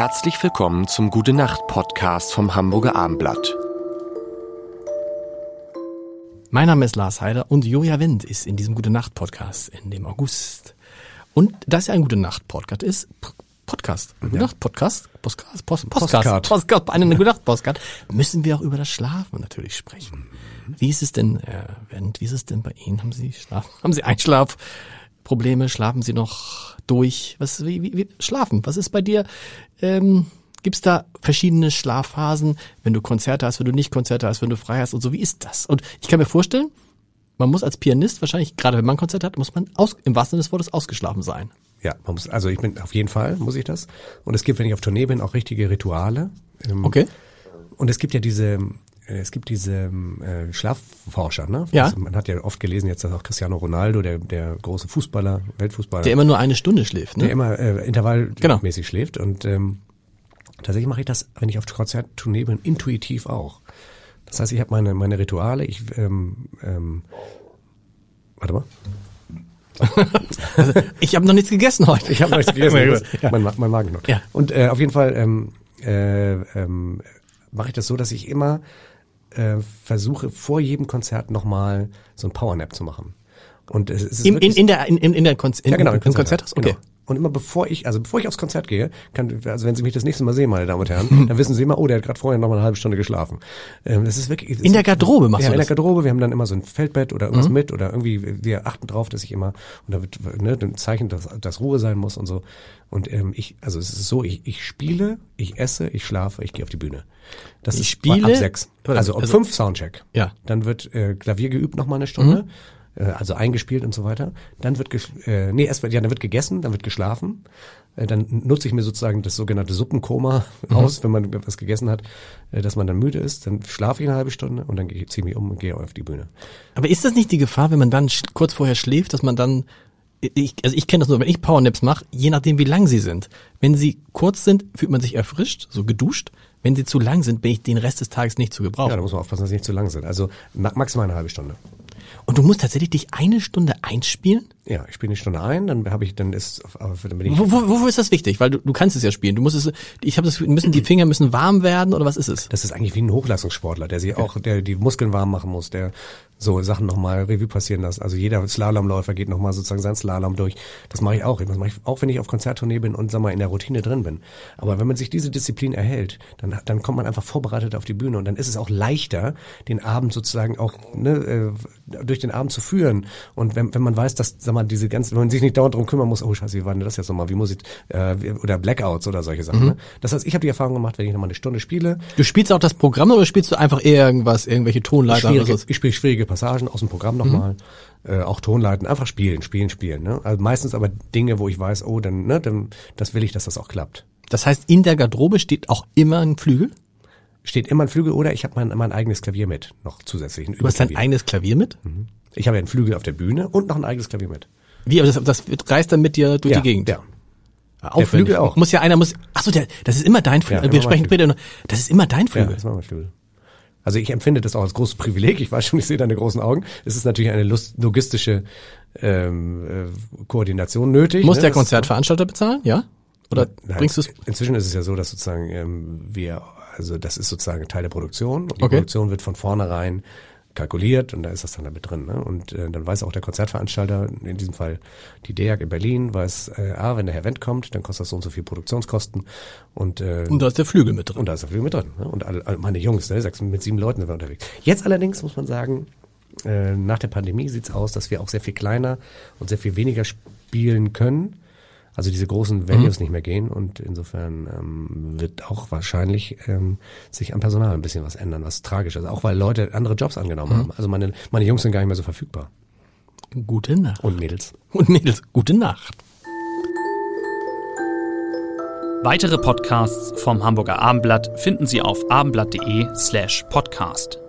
Herzlich willkommen zum Gute Nacht Podcast vom Hamburger Armblatt. Mein Name ist Lars Heider und Joja Wendt ist in diesem Gute Nacht Podcast in dem August. Und dass er ein Gute Nacht Podcast ist, Podcast, Gute Nacht Podcast, Postcard, Post, Postcard, Postcard. Postcard, eine Gute Nacht Postcard, müssen wir auch über das Schlafen natürlich sprechen. Wie ist es denn, äh, Wendt, wie ist es denn bei Ihnen? Haben Sie Schlaf, haben Sie Einschlafprobleme? Schlafen Sie noch durch? Was, wie, wie, wie, schlafen? Was ist bei dir? Ähm, Gibt's da verschiedene Schlafphasen, wenn du Konzerte hast, wenn du nicht Konzerte hast, wenn du frei hast und so? Wie ist das? Und ich kann mir vorstellen, man muss als Pianist wahrscheinlich, gerade wenn man ein Konzert hat, muss man aus, im wahrsten Sinne des Wortes ausgeschlafen sein. Ja, man muss, also ich bin auf jeden Fall, muss ich das. Und es gibt, wenn ich auf Tournee bin, auch richtige Rituale. Ähm, Okay. Und es gibt ja diese, es gibt diese ähm, äh, Schlafforscher, ne? Ja. Also man hat ja oft gelesen jetzt, dass auch Cristiano Ronaldo, der, der große Fußballer, Weltfußballer, Der immer nur eine Stunde schläft, der ne? immer äh, intervallmäßig Genau. schläft. Und ähm, tatsächlich mache ich das, wenn ich auf Konzerttournee bin, intuitiv auch. Das heißt, ich habe meine, meine Rituale, ich ähm, ähm, warte mal. Ich habe noch nichts gegessen heute. Ich habe nichts Sehr gegessen. ja. mein, mein Magen noch. Ja. Und äh, auf jeden Fall ähm, äh, ähm, mache ich das so, dass ich immer äh, versuche, vor jedem Konzert nochmal so ein Powernap zu machen. Und es, ist Im, in, in der, in, in der Konz ja, genau, im Konzerthaus? Okay. Genau. Und immer bevor ich, also bevor ich aufs Konzert gehe, kann, also wenn Sie mich das nächste Mal sehen, meine Damen und Herren, dann wissen Sie immer, oh, der hat gerade vorher noch mal eine halbe Stunde geschlafen. Ähm, das ist wirklich. das In der Garderobe machst ja, du in der das? Mhm. Garderobe. Wir haben dann immer so ein Feldbett oder irgendwas mit oder irgendwie, wir achten drauf, dass ich immer, und da wird, ne, ein Zeichen, dass, dass Ruhe sein muss und so. Und ähm, ich, also es ist so, ich, ich spiele, ich esse, ich schlafe, ich gehe auf die Bühne. Das Ich ist spiele- ab sechs. Also um also- fünf Soundcheck. Ja. Mhm. Dann wird äh, Klavier geübt noch mal eine Stunde. äh, Also eingespielt und so weiter. Dann wird äh, nee, erst wird- ja, dann wird gegessen, dann wird geschlafen. Äh, Dann nutze ich mir sozusagen das sogenannte Suppenkoma Mhm. aus, wenn man was gegessen hat, äh, dass man dann müde ist. Dann schlafe ich eine halbe Stunde und dann gehe- ziehe ich mich um und gehe auf die Bühne. Aber ist das nicht die Gefahr, wenn man dann kurz vorher schläft, dass man dann ich, also ich kenne das nur, wenn ich Powernaps mache, je nachdem wie lang sie sind. Wenn sie kurz sind, fühlt man sich erfrischt, so geduscht. Wenn sie zu lang sind, bin ich den Rest des Tages nicht zu Ja, gebrauchen. da muss man aufpassen, dass sie nicht zu lang sind. Also ma maximal eine halbe Stunde. Und du musst tatsächlich dich eine Stunde einspielen? Ja, ich spiele eine Stunde ein, dann habe ich, dann ist, aber dann bin ich, Wo, wo, wofür ist das wichtig? Weil du, du kannst es ja spielen. Du musst es, ich habe das, müssen die Finger müssen warm werden oder was ist es? das ist eigentlich wie ein Hochleistungssportler, der sich auch, der die Muskeln warm machen muss, der so Sachen nochmal Revue passieren lässt. Also jeder Slalomläufer geht nochmal sozusagen sein Slalom durch. Das mache ich auch. Das mache ich auch, wenn ich auf Konzerttournee bin und sag mal in der Routine drin bin. Aber wenn man sich diese Disziplin erhält, dann, dann kommt man einfach vorbereitet auf die Bühne und dann ist es auch leichter, den Abend sozusagen auch ne, äh, durch den Abend zu führen. Und wenn, wenn man weiß, dass, sag mal, diese ganzen, wenn man sich nicht dauernd darum kümmern muss, oh scheiße, wie war denn das jetzt nochmal, wie muss ich, äh, oder Blackouts oder solche Sachen. Ne? Das heißt, ich habe die Erfahrung gemacht, wenn ich nochmal eine Stunde spiele, Du spielst auch das Programm oder spielst du einfach irgendwas, irgendwelche Tonleiter oder schwierige, so? ich spiele schwierige Passagen aus dem Programm nochmal, äh, auch Tonleiten, einfach spielen, spielen, spielen. Ne? Also meistens aber Dinge, wo ich weiß, oh, dann, ne, dann, das will ich, dass das auch klappt. Das heißt, in der Garderobe steht auch immer ein Flügel? Steht immer ein Flügel oder ich habe mein, mein eigenes Klavier mit, noch zusätzlich. Ein Du hast dein eigenes Klavier mit? Ich habe ja einen Flügel auf der Bühne und noch ein eigenes Klavier mit. Wie, aber das, das reist dann mit dir durch ja, die Gegend? Ja. Aufwendig. Flügel auch. Muss ja einer, muss, ach so, der, das ist immer dein Flügel. Ja, immer Wir sprechen später noch, das ist immer dein Ja, Flügel. das war mein Flügel. Also ich empfinde das auch als großes Privileg. Ich weiß schon, ich sehe deine großen Augen. Es ist natürlich eine logistische ähm, äh, Koordination nötig. Muss ne? der Konzertveranstalter bezahlen, ja? Oder Nein, bringst du es? Inzwischen ist es ja so, dass sozusagen ähm, wir, also das ist sozusagen Teil der Produktion und die Okay. Produktion wird von vornherein kalkuliert und da ist das dann damit drin. Ne? Und äh, dann weiß auch der Konzertveranstalter, in diesem Fall die DEAG in Berlin, weiß, äh, ah, wenn der Herr Wendt kommt, dann kostet das so und so viel Produktionskosten und äh, Und da ist der Flügel mit drin. und da ist er viel mit drin. Ne? Und alle, alle meine Jungs, ne? sechs, mit sieben Leuten sind wir unterwegs. Jetzt allerdings muss man sagen, äh, nach der Pandemie sieht's aus, dass wir auch sehr viel kleiner und sehr viel weniger spielen können. Also diese großen Venues nicht mehr gehen und insofern ähm, wird auch wahrscheinlich ähm, sich am Personal ein bisschen was ändern, was tragisch ist. Auch weil Leute andere Jobs angenommen haben. Also meine, meine Jungs sind gar nicht mehr so verfügbar. Gute Nacht. Und Mädels. Und Mädels, gute Nacht. Weitere Podcasts vom Hamburger Abendblatt finden Sie auf abendblatt.de slash podcast.